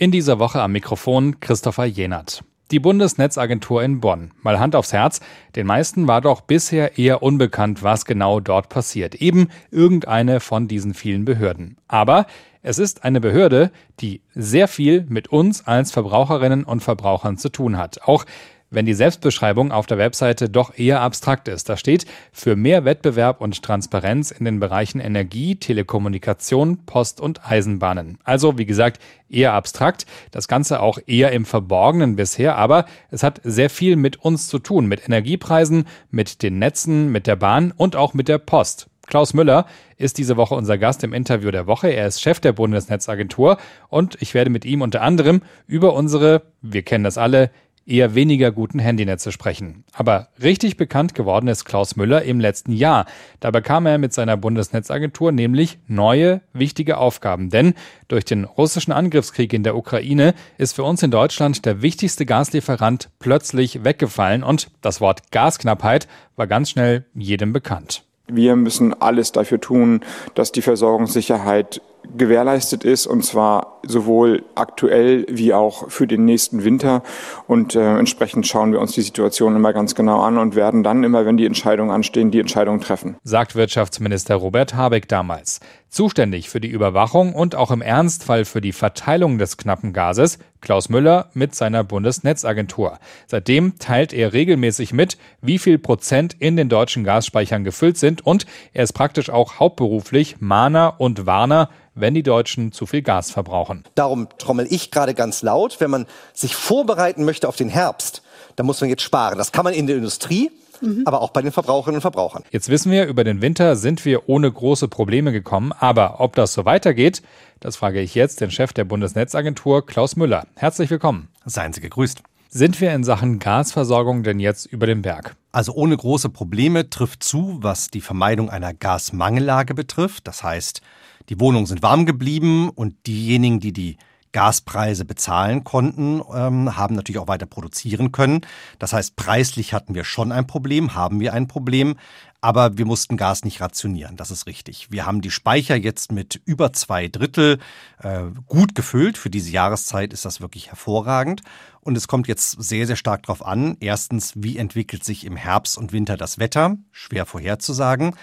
In dieser Woche am Mikrofon Christopher Jenert. Die Bundesnetzagentur in Bonn. Mal Hand aufs Herz, den meisten war doch bisher eher unbekannt, was genau dort passiert. Eben irgendeine von diesen vielen Behörden. Aber es ist eine Behörde, die sehr viel mit uns als Verbraucherinnen und Verbrauchern zu tun hat. Auch wenn die Selbstbeschreibung auf der Webseite doch eher abstrakt ist. Da steht für mehr Wettbewerb und Transparenz in den Bereichen Energie, Telekommunikation, Post und Eisenbahnen. Also, wie gesagt, eher abstrakt, das Ganze auch eher im Verborgenen bisher, aber es hat sehr viel mit uns zu tun, mit Energiepreisen, mit den Netzen, mit der Bahn und auch mit der Post. Klaus Müller ist diese Woche unser Gast im Interview der Woche. Er ist Chef der Bundesnetzagentur und ich werde mit ihm unter anderem über unsere, wir kennen das alle, eher weniger guten Handynetze sprechen. Aber richtig bekannt geworden ist Klaus Müller im letzten Jahr. Da bekam er mit seiner Bundesnetzagentur nämlich neue, wichtige Aufgaben. Denn durch den russischen Angriffskrieg in der Ukraine ist für uns in Deutschland der wichtigste Gaslieferant plötzlich weggefallen und das Wort Gasknappheit war ganz schnell jedem bekannt. Wir müssen alles dafür tun, dass die Versorgungssicherheit gewährleistet ist und zwar sowohl aktuell wie auch für den nächsten Winter. Und äh, entsprechend schauen wir uns die Situation immer ganz genau an und werden dann immer, wenn die Entscheidungen anstehen, die Entscheidungen treffen. Sagt Wirtschaftsminister Robert Habeck damals. Zuständig für die Überwachung und auch im Ernstfall für die Verteilung des knappen Gases Klaus Müller mit seiner Bundesnetzagentur. Seitdem teilt er regelmäßig mit, wie viel Prozent in den deutschen Gasspeichern gefüllt sind und er ist praktisch auch hauptberuflich Mahner und Warner wenn die Deutschen zu viel Gas verbrauchen. Darum trommel ich gerade ganz laut, wenn man sich vorbereiten möchte auf den Herbst, dann muss man jetzt sparen. Das kann man in der Industrie, Mhm. aber auch bei den Verbraucherinnen und Verbrauchern. Jetzt wissen wir, über den Winter sind wir ohne große Probleme gekommen. Aber ob das so weitergeht, das frage ich jetzt den Chef der Bundesnetzagentur, Klaus Müller. Herzlich willkommen. Seien Sie gegrüßt. Sind wir in Sachen Gasversorgung denn jetzt über den Berg? Also ohne große Probleme trifft zu, was die Vermeidung einer Gasmangellage betrifft. Das heißt, die Wohnungen sind warm geblieben und diejenigen, die die Gaspreise bezahlen konnten, ähm, haben natürlich auch weiter produzieren können. Das heißt, preislich hatten wir schon ein Problem, haben wir ein Problem, aber wir mussten Gas nicht rationieren, das ist richtig. Wir haben die Speicher jetzt mit über zwei Drittel äh, gut gefüllt. Für diese Jahreszeit ist das wirklich hervorragend. Und es kommt jetzt sehr, sehr stark darauf an. Erstens, wie entwickelt sich im Herbst und Winter das Wetter? Schwer vorherzusagen.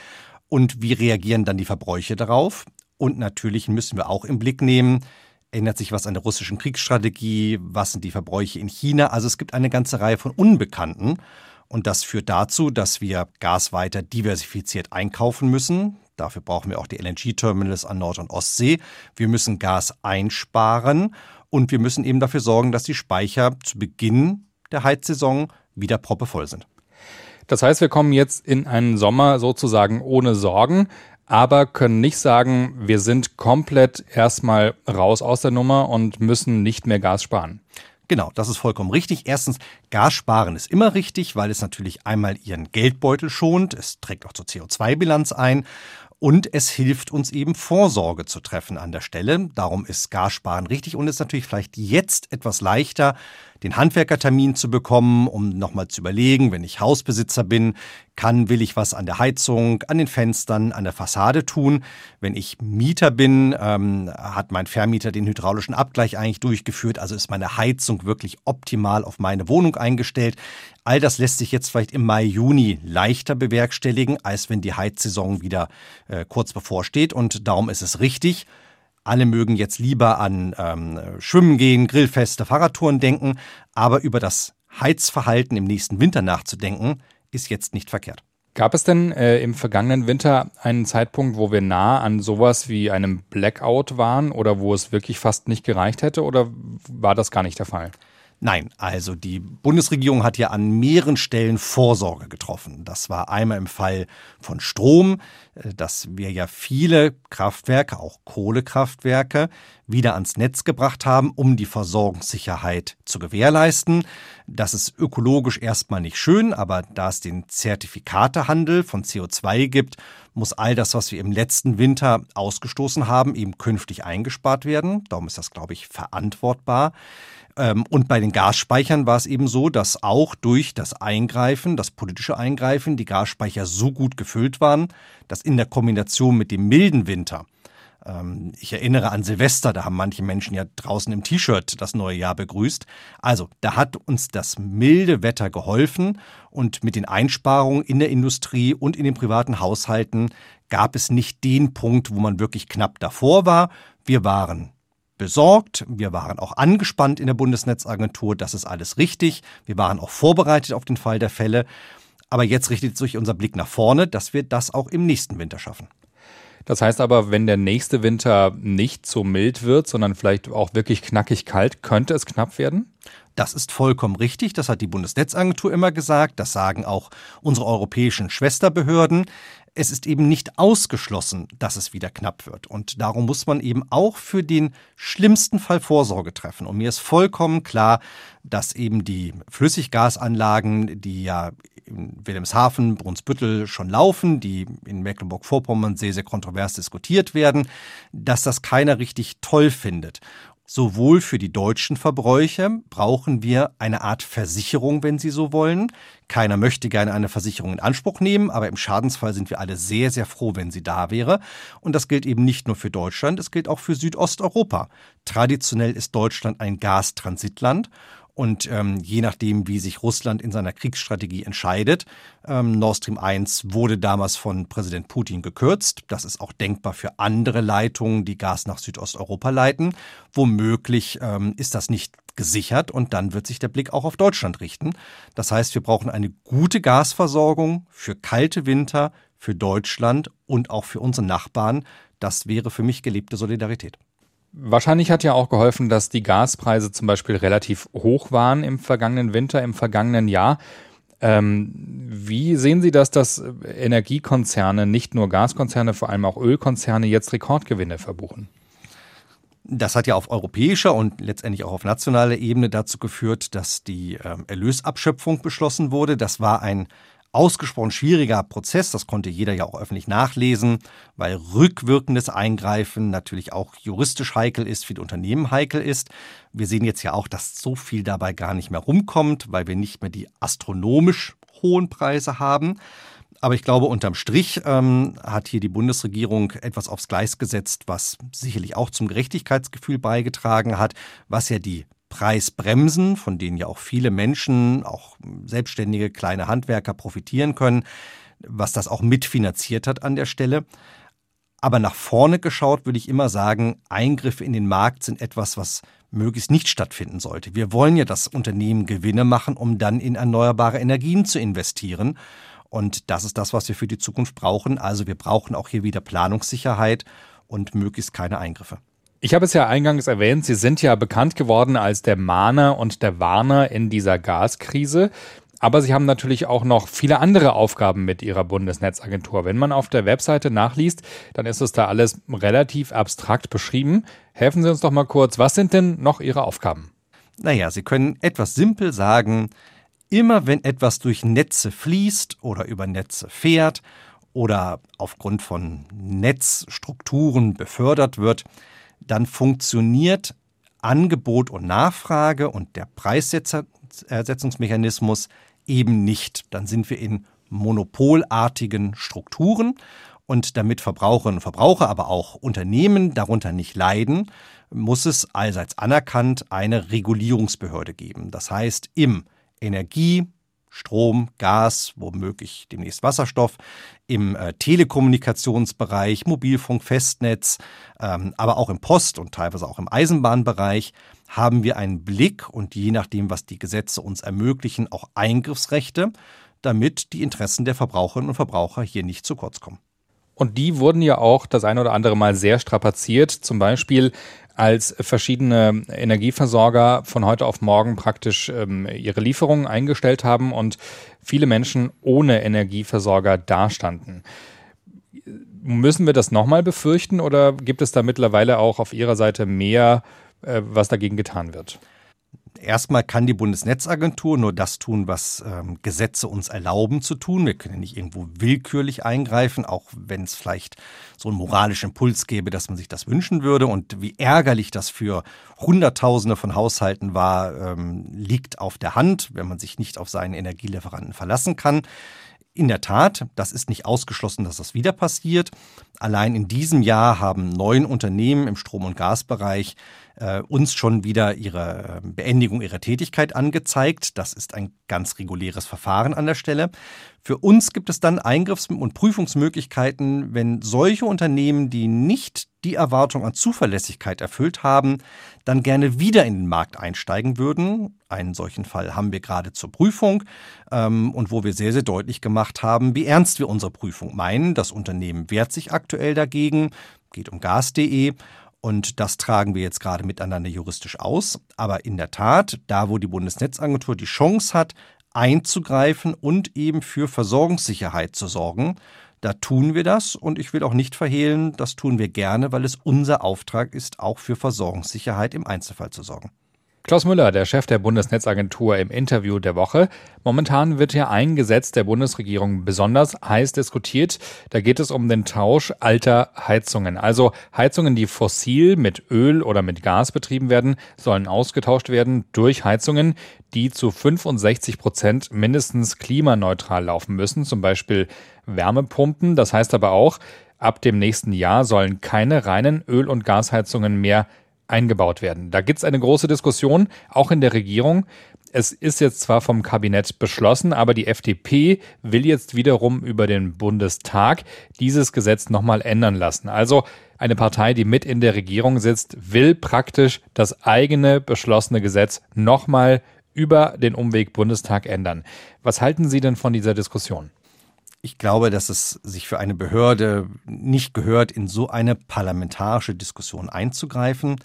Und wie reagieren dann die Verbräuche darauf? Und natürlich müssen wir auch im Blick nehmen, ändert sich was an der russischen Kriegsstrategie, was sind die Verbräuche in China. Also es gibt eine ganze Reihe von Unbekannten. Und das führt dazu, dass wir Gas weiter diversifiziert einkaufen müssen. Dafür brauchen wir auch die LNG-Terminals an Nord- und Ostsee. Wir müssen Gas einsparen und wir müssen eben dafür sorgen, dass die Speicher zu Beginn der Heizsaison wieder proppevoll sind. Das heißt, wir kommen jetzt in einen Sommer sozusagen ohne Sorgen aber können nicht sagen, wir sind komplett erstmal raus aus der Nummer und müssen nicht mehr Gas sparen. Genau, das ist vollkommen richtig. Erstens, Gas sparen ist immer richtig, weil es natürlich einmal Ihren Geldbeutel schont, es trägt auch zur CO2-Bilanz ein und es hilft uns eben Vorsorge zu treffen an der Stelle. Darum ist Gassparen richtig und ist natürlich vielleicht jetzt etwas leichter, den Handwerkertermin zu bekommen, um nochmal zu überlegen, wenn ich Hausbesitzer bin, kann, will ich was an der Heizung, an den Fenstern, an der Fassade tun. Wenn ich Mieter bin, ähm, hat mein Vermieter den hydraulischen Abgleich eigentlich durchgeführt, also ist meine Heizung wirklich optimal auf meine Wohnung eingestellt. All das lässt sich jetzt vielleicht im Mai, Juni leichter bewerkstelligen, als wenn die Heizsaison wieder äh, kurz bevorsteht. Und darum ist es richtig, alle mögen jetzt lieber an ähm, Schwimmen gehen, Grillfeste, Fahrradtouren denken, aber über das Heizverhalten im nächsten Winter nachzudenken, ist jetzt nicht verkehrt. Gab es denn äh, im vergangenen Winter einen Zeitpunkt, wo wir nah an sowas wie einem Blackout waren oder wo es wirklich fast nicht gereicht hätte oder war das gar nicht der Fall? Nein, also die Bundesregierung hat ja an mehreren Stellen Vorsorge getroffen. Das war einmal im Fall von Strom, äh, dass wir ja viele Kraftwerke, auch Kohlekraftwerke, wieder ans Netz gebracht haben, um die Versorgungssicherheit zu gewährleisten. Das ist ökologisch erstmal nicht schön, aber da es den Zertifikatehandel von CO2 gibt, muss all das, was wir im letzten Winter ausgestoßen haben, eben künftig eingespart werden. Darum ist das, glaube ich, verantwortbar. Ähm, und bei den Gasspeichern war es eben so, dass auch durch das Eingreifen, das politische Eingreifen, die Gasspeicher so gut gefüllt waren, dass in der Kombination mit dem milden Winter Ähm, ich erinnere an Silvester, da haben manche Menschen ja draußen im T-Shirt das neue Jahr begrüßt. Also, da hat uns das milde Wetter geholfen und mit den Einsparungen in der Industrie und in den privaten Haushalten gab es nicht den Punkt, wo man wirklich knapp davor war. Wir waren besorgt. Wir waren auch angespannt in der Bundesnetzagentur. Das ist alles richtig. Wir waren auch vorbereitet auf den Fall der Fälle. Aber jetzt richtet sich unser Blick nach vorne, dass wir das auch im nächsten Winter schaffen. Das heißt aber, wenn der nächste Winter nicht so mild wird, sondern vielleicht auch wirklich knackig kalt, könnte es knapp werden? Das ist vollkommen richtig. Das hat die Bundesnetzagentur immer gesagt. Das sagen auch unsere europäischen Schwesterbehörden es ist eben nicht ausgeschlossen, dass es wieder knapp wird. Und darum muss man eben auch für den schlimmsten Fall Vorsorge treffen. Und mir ist vollkommen klar, dass eben die Flüssiggasanlagen, die ja in Wilhelmshaven, Brunsbüttel schon laufen, die in Mecklenburg-Vorpommern sehr, sehr kontrovers diskutiert werden, dass das keiner richtig toll findet. Sowohl für die deutschen Verbräuche brauchen wir eine Art Versicherung, wenn Sie so wollen. Keiner möchte gerne eine Versicherung in Anspruch nehmen, aber im Schadensfall sind wir alle sehr, sehr froh, wenn sie da wäre. Und das gilt eben nicht nur für Deutschland, es gilt auch für Südosteuropa. Traditionell ist Deutschland ein Gastransitland und ähm, je nachdem, wie sich Russland in seiner Kriegsstrategie entscheidet, ähm, Nord Stream 1 wurde damals von Präsident Putin gekürzt. Das ist auch denkbar für andere Leitungen, die Gas nach Südosteuropa leiten. Womöglich ähm, ist das nicht gesichert und dann wird sich der Blick auch auf Deutschland richten. Das heißt, wir brauchen eine gute Gasversorgung für kalte Winter, für Deutschland und auch für unsere Nachbarn. Das wäre für mich gelebte Solidarität. Wahrscheinlich hat ja auch geholfen, dass die Gaspreise zum Beispiel relativ hoch waren im vergangenen Winter, im vergangenen Jahr. Ähm, wie sehen Sie das, dass Energiekonzerne, nicht nur Gaskonzerne, vor allem auch Ölkonzerne jetzt Rekordgewinne verbuchen? Das hat ja auf europäischer und letztendlich auch auf nationaler Ebene dazu geführt, dass die ähm, Erlösabschöpfung beschlossen wurde. Das war ein ausgesprochen schwieriger Prozess. Das konnte jeder ja auch öffentlich nachlesen, weil rückwirkendes Eingreifen natürlich auch juristisch heikel ist, für die Unternehmen heikel ist. Wir sehen jetzt ja auch, dass so viel dabei gar nicht mehr rumkommt, weil wir nicht mehr die astronomisch hohen Preise haben. Aber ich glaube, unterm Strich ähm, hat hier die Bundesregierung etwas aufs Gleis gesetzt, was sicherlich auch zum Gerechtigkeitsgefühl beigetragen hat, was ja die Preisbremsen, von denen ja auch viele Menschen, auch selbstständige kleine Handwerker profitieren können, was das auch mitfinanziert hat an der Stelle. Aber nach vorne geschaut würde ich immer sagen, Eingriffe in den Markt sind etwas, was möglichst nicht stattfinden sollte. Wir wollen ja, dass Unternehmen Gewinne machen, um dann in erneuerbare Energien zu investieren. Und das ist das, was wir für die Zukunft brauchen. Also wir brauchen auch hier wieder Planungssicherheit und möglichst keine Eingriffe. Ich habe es ja eingangs erwähnt, Sie sind ja bekannt geworden als der Mahner und der Warner in dieser Gaskrise. Aber Sie haben natürlich auch noch viele andere Aufgaben mit Ihrer Bundesnetzagentur. Wenn man auf der Webseite nachliest, dann ist es da alles relativ abstrakt beschrieben. Helfen Sie uns doch mal kurz, was sind denn noch Ihre Aufgaben? Naja, Sie können etwas simpel sagen, immer wenn etwas durch Netze fließt oder über Netze fährt oder aufgrund von Netzstrukturen befördert wird, dann funktioniert Angebot und Nachfrage und der Preisersetzungsmechanismus eben nicht. Dann sind wir in monopolartigen Strukturen und damit Verbraucherinnen und Verbraucher, aber auch Unternehmen darunter nicht leiden, muss es allseits anerkannt eine Regulierungsbehörde geben. Das heißt, im Energie-, Strom, Gas, womöglich demnächst Wasserstoff, im äh, Telekommunikationsbereich, Mobilfunk, Festnetz, ähm, aber auch im Post- und teilweise auch im Eisenbahnbereich haben wir einen Blick und je nachdem, was die Gesetze uns ermöglichen, auch Eingriffsrechte, damit die Interessen der Verbraucherinnen und Verbraucher hier nicht zu kurz kommen. Und die wurden ja auch das ein oder andere Mal sehr strapaziert. Zum Beispiel als verschiedene Energieversorger von heute auf morgen praktisch ähm, ihre Lieferungen eingestellt haben und viele Menschen ohne Energieversorger dastanden. Müssen wir das nochmal befürchten oder gibt es da mittlerweile auch auf Ihrer Seite mehr, äh, was dagegen getan wird? Erstmal kann die Bundesnetzagentur nur das tun, was ähm, Gesetze uns erlauben zu tun. Wir können nicht irgendwo willkürlich eingreifen, auch wenn es vielleicht so einen moralischen Impuls gäbe, dass man sich das wünschen würde. Und wie ärgerlich das für Hunderttausende von Haushalten war, ähm, liegt auf der Hand, wenn man sich nicht auf seinen Energielieferanten verlassen kann. in der Tat, das ist nicht ausgeschlossen, dass das wieder passiert. Allein in diesem Jahr haben neun Unternehmen im Strom- und Gasbereich äh, uns schon wieder ihre äh, Beendigung ihrer Tätigkeit angezeigt. Das ist ein ganz reguläres Verfahren an der Stelle. Für uns gibt es dann Eingriffs- und Prüfungsmöglichkeiten, wenn solche Unternehmen, die nicht die Erwartung an Zuverlässigkeit erfüllt haben, dann gerne wieder in den Markt einsteigen würden. Einen solchen Fall haben wir gerade zur Prüfung ähm, und wo wir sehr, sehr deutlich gemacht haben, wie ernst wir unsere Prüfung meinen. Das Unternehmen wehrt sich aktuell dagegen, geht um gas.de und das tragen wir jetzt gerade miteinander juristisch aus. Aber in der Tat, da wo die Bundesnetzagentur die Chance hat, einzugreifen und eben für Versorgungssicherheit zu sorgen, da tun wir das und ich will auch nicht verhehlen, das tun wir gerne, weil es unser Auftrag ist, auch für Versorgungssicherheit im Einzelfall zu sorgen. Klaus Müller, der Chef der Bundesnetzagentur im Interview der Woche. Momentan wird ja ein Gesetz der Bundesregierung besonders heiß diskutiert. Da geht es um den Tausch alter Heizungen. Also Heizungen, die fossil mit Öl oder mit Gas betrieben werden, sollen ausgetauscht werden durch Heizungen, die zu 65 Prozent mindestens klimaneutral laufen müssen, zum Beispiel Wärmepumpen. Das heißt aber auch, ab dem nächsten Jahr sollen keine reinen Öl- und Gasheizungen mehr eingebaut werden. Da gibt es eine große Diskussion, auch in der Regierung. Es ist jetzt zwar vom Kabinett beschlossen, aber die FDP will jetzt wiederum über den Bundestag dieses Gesetz nochmal ändern lassen. Also eine Partei, die mit in der Regierung sitzt, will praktisch das eigene beschlossene Gesetz nochmal über den Umweg Bundestag ändern. Was halten Sie denn von dieser Diskussion? Ich glaube, dass es sich für eine Behörde nicht gehört, in so eine parlamentarische Diskussion einzugreifen.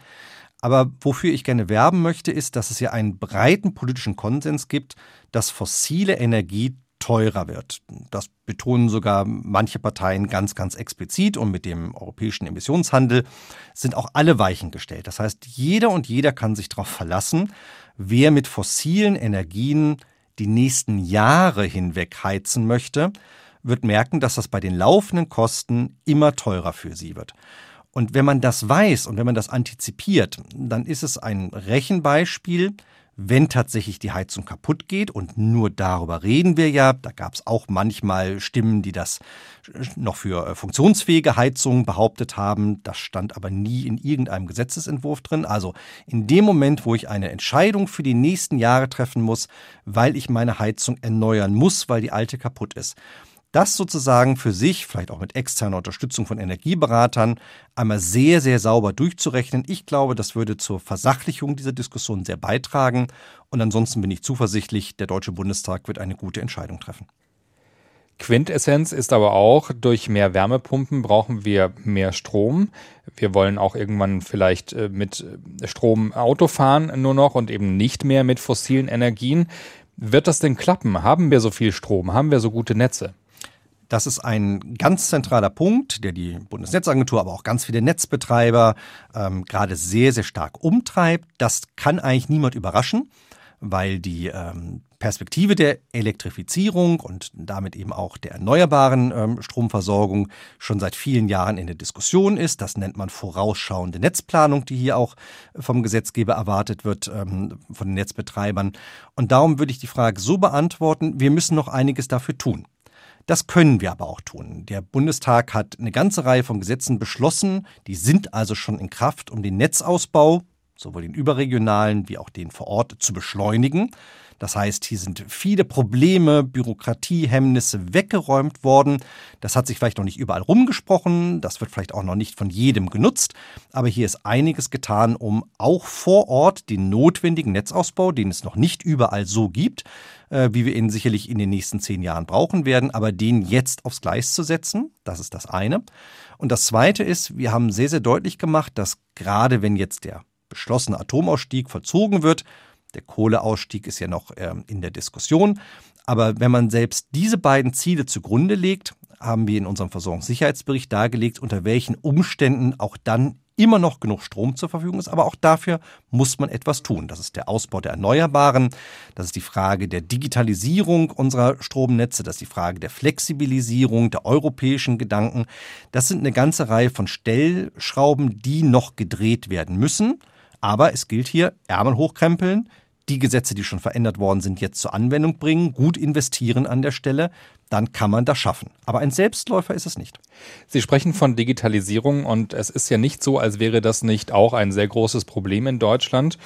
Aber wofür ich gerne werben möchte, ist, dass es ja einen breiten politischen Konsens gibt, dass fossile Energie teurer wird. Das betonen sogar manche Parteien ganz, ganz explizit und mit dem europäischen Emissionshandel sind auch alle Weichen gestellt. Das heißt, jeder und jeder kann sich darauf verlassen, wer mit fossilen Energien die nächsten Jahre hinweg heizen möchte, wird merken, dass das bei den laufenden Kosten immer teurer für sie wird. Und wenn man das weiß und wenn man das antizipiert, dann ist es ein Rechenbeispiel, wenn tatsächlich die Heizung kaputt geht. Und nur darüber reden wir ja. Da gab es auch manchmal Stimmen, die das noch für äh, funktionsfähige Heizungen behauptet haben. Das stand aber nie in irgendeinem Gesetzesentwurf drin. Also in dem Moment, wo ich eine Entscheidung für die nächsten Jahre treffen muss, weil ich meine Heizung erneuern muss, weil die alte kaputt ist, das sozusagen für sich, vielleicht auch mit externer Unterstützung von Energieberatern, einmal sehr, sehr sauber durchzurechnen. Ich glaube, das würde zur Versachlichung dieser Diskussion sehr beitragen. Und ansonsten bin ich zuversichtlich, der Deutsche Bundestag wird eine gute Entscheidung treffen. Quintessenz ist aber auch, durch mehr Wärmepumpen brauchen wir mehr Strom. Wir wollen auch irgendwann vielleicht äh, mit äh, Strom Auto fahren nur noch und eben nicht mehr mit fossilen Energien. Wird das denn klappen? Haben wir so viel Strom? Haben wir so gute Netze? Das ist ein ganz zentraler Punkt, der die Bundesnetzagentur, aber auch ganz viele Netzbetreiber ähm, gerade sehr, sehr stark umtreibt. Das kann eigentlich niemand überraschen, weil die ähm, Perspektive der Elektrifizierung und damit eben auch der erneuerbaren ähm, Stromversorgung schon seit vielen Jahren in der Diskussion ist. Das nennt man vorausschauende Netzplanung, die hier auch vom Gesetzgeber erwartet wird, ähm, von den Netzbetreibern. Und darum würde ich die Frage so beantworten, wir müssen noch einiges dafür tun. Das können wir aber auch tun. Der Bundestag hat eine ganze Reihe von Gesetzen beschlossen, die sind also schon in Kraft, um den Netzausbau, sowohl den überregionalen wie auch den vor Ort, zu beschleunigen. Das heißt, hier sind viele Probleme, Bürokratiehemmnisse weggeräumt worden. Das hat sich vielleicht noch nicht überall rumgesprochen, das wird vielleicht auch noch nicht von jedem genutzt, aber hier ist einiges getan, um auch vor Ort den notwendigen Netzausbau, den es noch nicht überall so gibt, wie wir ihn sicherlich in den nächsten zehn Jahren brauchen werden, aber den jetzt aufs Gleis zu setzen, das ist das eine. Und das zweite ist, wir haben sehr, sehr deutlich gemacht, dass gerade wenn jetzt der beschlossene Atomausstieg vollzogen wird, der Kohleausstieg ist ja noch äh, in der Diskussion. Aber wenn man selbst diese beiden Ziele zugrunde legt, haben wir in unserem Versorgungssicherheitsbericht dargelegt, unter welchen Umständen auch dann immer noch genug Strom zur Verfügung ist. Aber auch dafür muss man etwas tun. Das ist der Ausbau der Erneuerbaren. Das ist die Frage der Digitalisierung unserer Stromnetze. Das ist die Frage der Flexibilisierung, der europäischen Gedanken. Das sind eine ganze Reihe von Stellschrauben, die noch gedreht werden müssen. Aber es gilt hier, Ärmel hochkrempeln, die Gesetze, die schon verändert worden sind, jetzt zur Anwendung bringen, gut investieren an der Stelle. Dann kann man das schaffen. Aber ein Selbstläufer ist es nicht. Sie sprechen von Digitalisierung und es ist ja nicht so, als wäre das nicht auch ein sehr großes Problem in Deutschland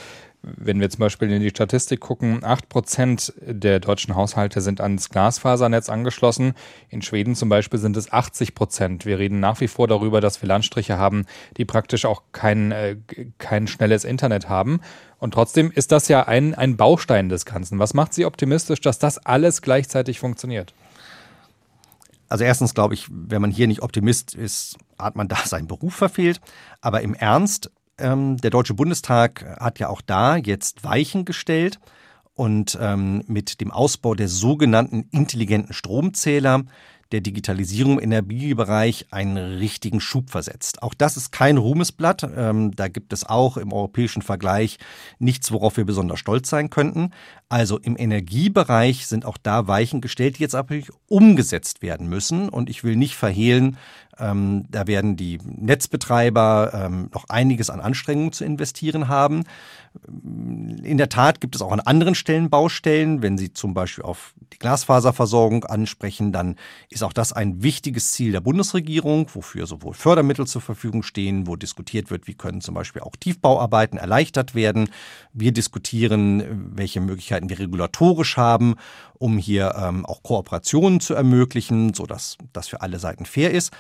wenn wir zum Beispiel in die Statistik gucken, acht Prozent der deutschen Haushalte sind ans Glasfasernetz angeschlossen. In Schweden zum Beispiel sind es 80 Prozent. Wir reden nach wie vor darüber, dass wir Landstriche haben, die praktisch auch kein, äh, kein schnelles Internet haben. Und trotzdem ist das ja ein, ein Baustein des Ganzen. Was macht Sie optimistisch, dass das alles gleichzeitig funktioniert? Also erstens glaube ich, wenn man hier nicht Optimist ist, hat man da seinen Beruf verfehlt. Aber im Ernst, ähm, der Deutsche Bundestag hat ja auch da jetzt Weichen gestellt und ähm, mit dem Ausbau der sogenannten intelligenten Stromzähler der Digitalisierung im Energiebereich einen richtigen Schub versetzt. Auch das ist kein Ruhmesblatt. Ähm, da gibt es auch im europäischen Vergleich nichts, worauf wir besonders stolz sein könnten. Also im Energiebereich sind auch da Weichen gestellt, die jetzt aber umgesetzt werden müssen. Und ich will nicht verhehlen, ähm, da werden die Netzbetreiber ähm, noch einiges an Anstrengungen zu investieren haben. In der Tat gibt es auch an anderen Stellen Baustellen. Wenn Sie zum Beispiel auf die Glasfaserversorgung ansprechen, dann ist auch das ein wichtiges Ziel der Bundesregierung, wofür sowohl Fördermittel zur Verfügung stehen, wo diskutiert wird, wie können zum Beispiel auch Tiefbauarbeiten erleichtert werden. Wir diskutieren, welche Möglichkeiten wir regulatorisch haben, um hier ähm, auch Kooperationen zu ermöglichen, sodass das für alle Seiten fair ist.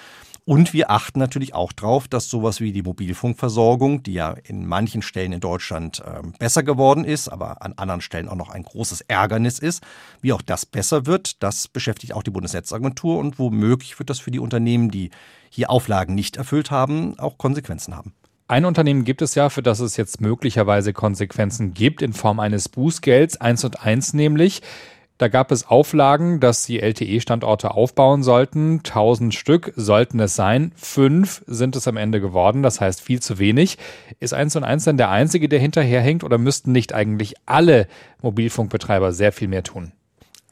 Und wir achten natürlich auch darauf, dass sowas wie die Mobilfunkversorgung, die ja in manchen Stellen in Deutschland äh, besser geworden ist, aber an anderen Stellen auch noch ein großes Ärgernis ist, wie auch das besser wird. Das beschäftigt auch die Bundesnetzagentur und womöglich wird das für die Unternehmen, die hier Auflagen nicht erfüllt haben, auch Konsequenzen haben. Ein Unternehmen gibt es ja, für das es jetzt möglicherweise Konsequenzen gibt in Form eines Bußgelds, eins und eins nämlich. Da gab es Auflagen, dass sie LTE-Standorte aufbauen sollten. 1000 Stück sollten es sein. Fünf sind es am Ende geworden. Das heißt viel zu wenig. Ist eins und eins dann der einzige, der hinterherhängt oder müssten nicht eigentlich alle Mobilfunkbetreiber sehr viel mehr tun?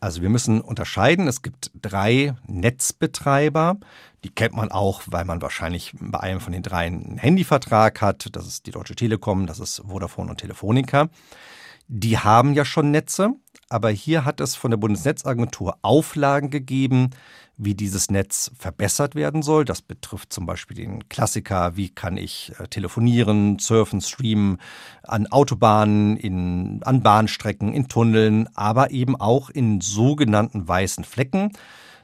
Also wir müssen unterscheiden. Es gibt drei Netzbetreiber. Die kennt man auch, weil man wahrscheinlich bei einem von den drei einen Handyvertrag hat. Das ist die Deutsche Telekom, das ist Vodafone und Telefonica. Die haben ja schon Netze aber hier hat es von der Bundesnetzagentur Auflagen gegeben, wie dieses Netz verbessert werden soll. Das betrifft zum Beispiel den Klassiker, wie kann ich äh, telefonieren, surfen, streamen an Autobahnen, in, an Bahnstrecken, in Tunneln, aber eben auch in sogenannten weißen Flecken.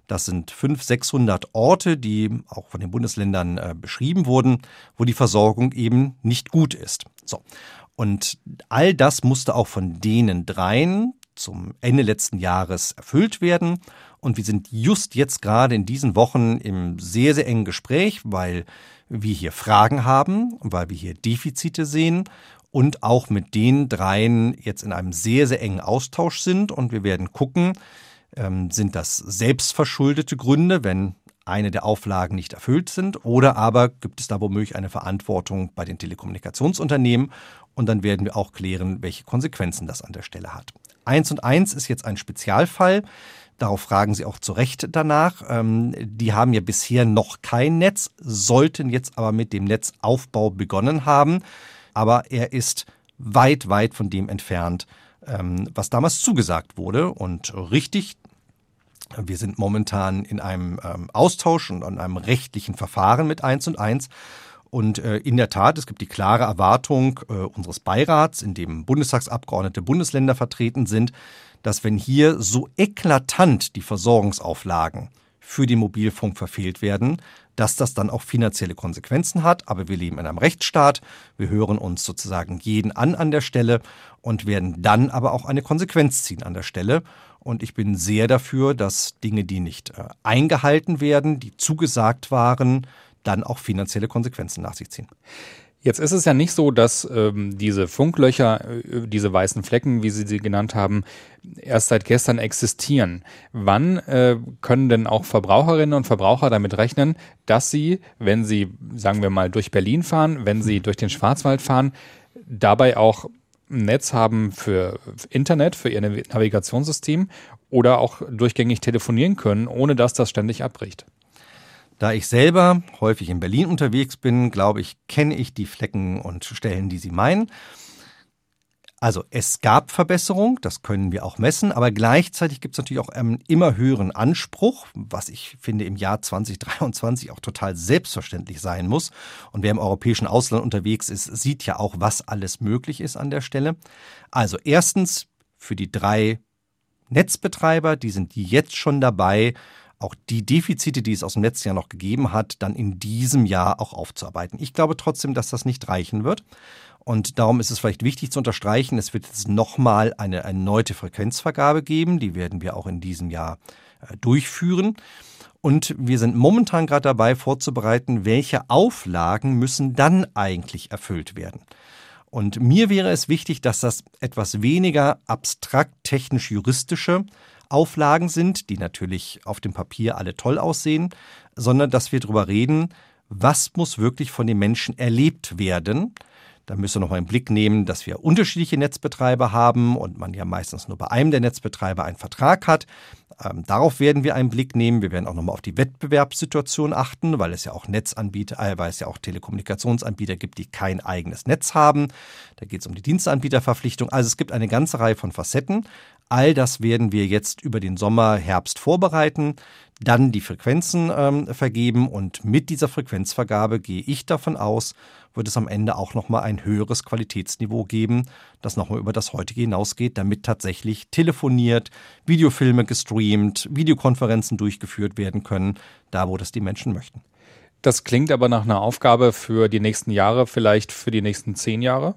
Das sind 500, 600 Orte, die auch von den Bundesländern äh, beschrieben wurden, wo die Versorgung eben nicht gut ist. So. Und all das musste auch von denen dreien zum Ende letzten Jahres erfüllt werden. Und wir sind just jetzt gerade in diesen Wochen im sehr, sehr engen Gespräch, weil wir hier Fragen haben, weil wir hier Defizite sehen und auch mit den dreien jetzt in einem sehr, sehr engen Austausch sind. Und wir werden gucken, ähm, sind das selbstverschuldete Gründe, wenn eine der Auflagen nicht erfüllt sind, oder aber gibt es da womöglich eine Verantwortung bei den Telekommunikationsunternehmen und dann werden wir auch klären, welche Konsequenzen das an der Stelle hat. Eins und eins ist jetzt ein Spezialfall. Darauf fragen Sie auch zu Recht danach. Ähm, die haben ja bisher noch kein Netz, sollten jetzt aber mit dem Netzaufbau begonnen haben. Aber er ist weit, weit von dem entfernt, ähm, was damals zugesagt wurde. Und richtig, wir sind momentan in einem ähm, Austausch und an einem rechtlichen Verfahren mit eins und eins. Und äh, in der Tat, es gibt die klare Erwartung äh, unseres Beirats, in dem Bundestagsabgeordnete Bundesländer vertreten sind, dass wenn hier so eklatant die Versorgungsauflagen für den Mobilfunk verfehlt werden, dass das dann auch finanzielle Konsequenzen hat. Aber wir leben in einem Rechtsstaat. Wir hören uns sozusagen jeden an an der Stelle und werden dann aber auch eine Konsequenz ziehen an der Stelle. Und ich bin sehr dafür, dass Dinge, die nicht äh, eingehalten werden, die zugesagt waren, dann auch finanzielle Konsequenzen nach sich ziehen. Jetzt ist es ja nicht so, dass ähm, diese Funklöcher, äh, diese weißen Flecken, wie Sie sie genannt haben, erst seit gestern existieren. Wann äh, können denn auch Verbraucherinnen und Verbraucher damit rechnen, dass sie, wenn sie, sagen wir mal, durch Berlin fahren, wenn sie durch den Schwarzwald fahren, dabei auch ein Netz haben für Internet, für ihr Navigationssystem oder auch durchgängig telefonieren können, ohne dass das ständig abbricht? Da ich selber häufig in Berlin unterwegs bin, glaube ich, kenne ich die Flecken und Stellen, die Sie meinen. Also es gab Verbesserung, das können wir auch messen, aber gleichzeitig gibt es natürlich auch einen immer höheren Anspruch, was ich finde im Jahr 2023 auch total selbstverständlich sein muss. Und wer im europäischen Ausland unterwegs ist, sieht ja auch, was alles möglich ist an der Stelle. Also erstens für die drei Netzbetreiber, die sind jetzt schon dabei, auch die Defizite, die es aus dem letzten Jahr noch gegeben hat, dann in diesem Jahr auch aufzuarbeiten. Ich glaube trotzdem, dass das nicht reichen wird. Und darum ist es vielleicht wichtig zu unterstreichen, es wird jetzt nochmal eine erneute Frequenzvergabe geben. Die werden wir auch in diesem Jahr äh, durchführen. Und wir sind momentan gerade dabei vorzubereiten, welche Auflagen müssen dann eigentlich erfüllt werden. Und mir wäre es wichtig, dass das etwas weniger abstrakt technisch-juristische Auflagen sind, die natürlich auf dem Papier alle toll aussehen, sondern dass wir darüber reden, was muss wirklich von den Menschen erlebt werden, da müssen wir noch mal im Blick nehmen, dass wir unterschiedliche Netzbetreiber haben und man ja meistens nur bei einem der Netzbetreiber einen Vertrag hat. Ähm, darauf werden wir einen Blick nehmen. Wir werden auch noch mal auf die Wettbewerbssituation achten, weil es ja auch Netzanbieter, äh, weil es ja auch Telekommunikationsanbieter gibt, die kein eigenes Netz haben. Da geht es um die Dienstanbieterverpflichtung. Also es gibt eine ganze Reihe von Facetten. All das werden wir jetzt über den Sommer, Herbst vorbereiten, dann die Frequenzen ähm, vergeben und mit dieser Frequenzvergabe gehe ich davon aus, wird es am Ende auch nochmal ein höheres Qualitätsniveau geben, das nochmal über das heutige hinausgeht, damit tatsächlich telefoniert, Videofilme gestreamt, Videokonferenzen durchgeführt werden können, da wo das die Menschen möchten. Das klingt aber nach einer Aufgabe für die nächsten Jahre, vielleicht für die nächsten zehn Jahre?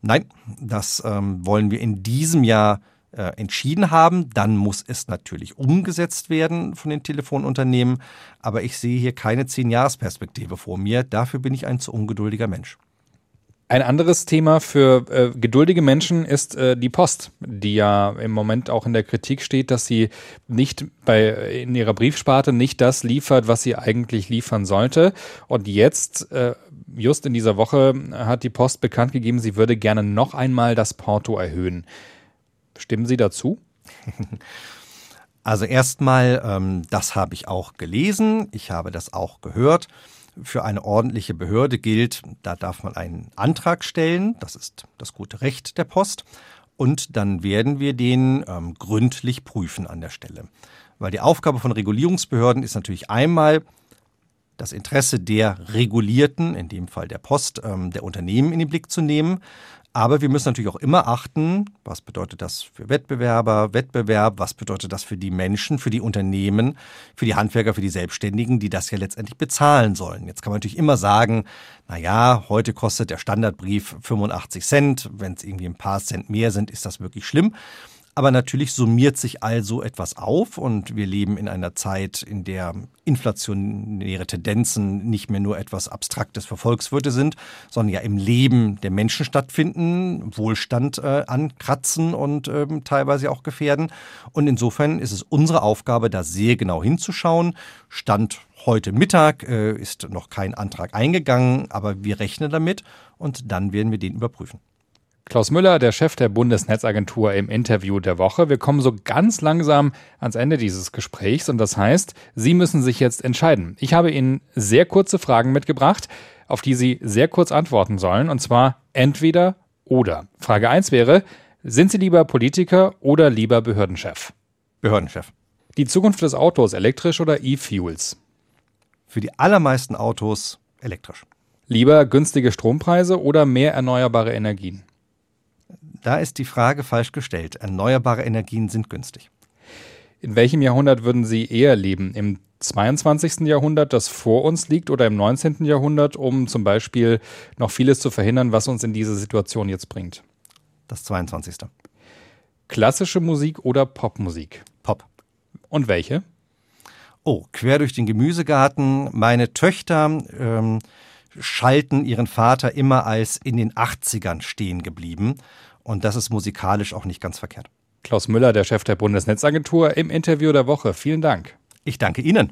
Nein, das ähm, wollen wir in diesem Jahr äh, entschieden haben. Dann muss es natürlich umgesetzt werden von den Telefonunternehmen. Aber ich sehe hier keine Zehn-Jahres-Perspektive vor mir. Dafür bin ich ein zu ungeduldiger Mensch. Ein anderes Thema für äh, geduldige Menschen ist äh, die Post, die ja im Moment auch in der Kritik steht, dass sie nicht bei in ihrer Briefsparte nicht das liefert, was sie eigentlich liefern sollte. Und jetzt, äh, just in dieser Woche, hat die Post bekannt gegeben, sie würde gerne noch einmal das Porto erhöhen. Stimmen Sie dazu? Also erstmal, ähm, das habe ich auch gelesen, ich habe das auch gehört. Für eine ordentliche Behörde gilt, da darf man einen Antrag stellen, das ist das gute Recht der Post, und dann werden wir den ähm, gründlich prüfen an der Stelle. Weil die Aufgabe von Regulierungsbehörden ist natürlich einmal, das Interesse der Regulierten, in dem Fall der Post, ähm, der Unternehmen in den Blick zu nehmen, aber wir müssen natürlich auch immer achten, was bedeutet das für Wettbewerber, Wettbewerb, was bedeutet das für die Menschen, für die Unternehmen, für die Handwerker, für die Selbstständigen, die das ja letztendlich bezahlen sollen. Jetzt kann man natürlich immer sagen, na ja, heute kostet der Standardbrief 85 Cent, wenn es irgendwie ein paar Cent mehr sind, ist das wirklich schlimm. Aber natürlich summiert sich also etwas auf und wir leben in einer Zeit, in der inflationäre Tendenzen nicht mehr nur etwas Abstraktes für Volkswirte sind, sondern ja im Leben der Menschen stattfinden, Wohlstand äh, ankratzen und äh, teilweise auch gefährden. Und insofern ist es unsere Aufgabe, da sehr genau hinzuschauen. Stand heute Mittag äh, ist noch kein Antrag eingegangen, aber wir rechnen damit und dann werden wir den überprüfen. Klaus Müller, der Chef der Bundesnetzagentur im Interview der Woche. Wir kommen so ganz langsam ans Ende dieses Gesprächs und das heißt, Sie müssen sich jetzt entscheiden. Ich habe Ihnen sehr kurze Fragen mitgebracht, auf die Sie sehr kurz antworten sollen und zwar entweder oder. Frage 1 wäre, sind Sie lieber Politiker oder lieber Behördenchef? Behördenchef. Die Zukunft des Autos, elektrisch oder E-Fuels? Für die allermeisten Autos elektrisch. Lieber günstige Strompreise oder mehr erneuerbare Energien? Da ist die Frage falsch gestellt. Erneuerbare Energien sind günstig. In welchem Jahrhundert würden Sie eher leben? Im 22. Jahrhundert, das vor uns liegt, oder im 19. Jahrhundert, um zum Beispiel noch vieles zu verhindern, was uns in diese Situation jetzt bringt? Das 22. Klassische Musik oder Popmusik? Pop. Und welche? Oh, quer durch den Gemüsegarten. Meine Töchter ähm, schalten ihren Vater immer als in den 80ern stehen geblieben. Und das ist musikalisch auch nicht ganz verkehrt. Klaus Müller, der Chef der Bundesnetzagentur, im Interview der Woche. Vielen Dank. Ich danke Ihnen.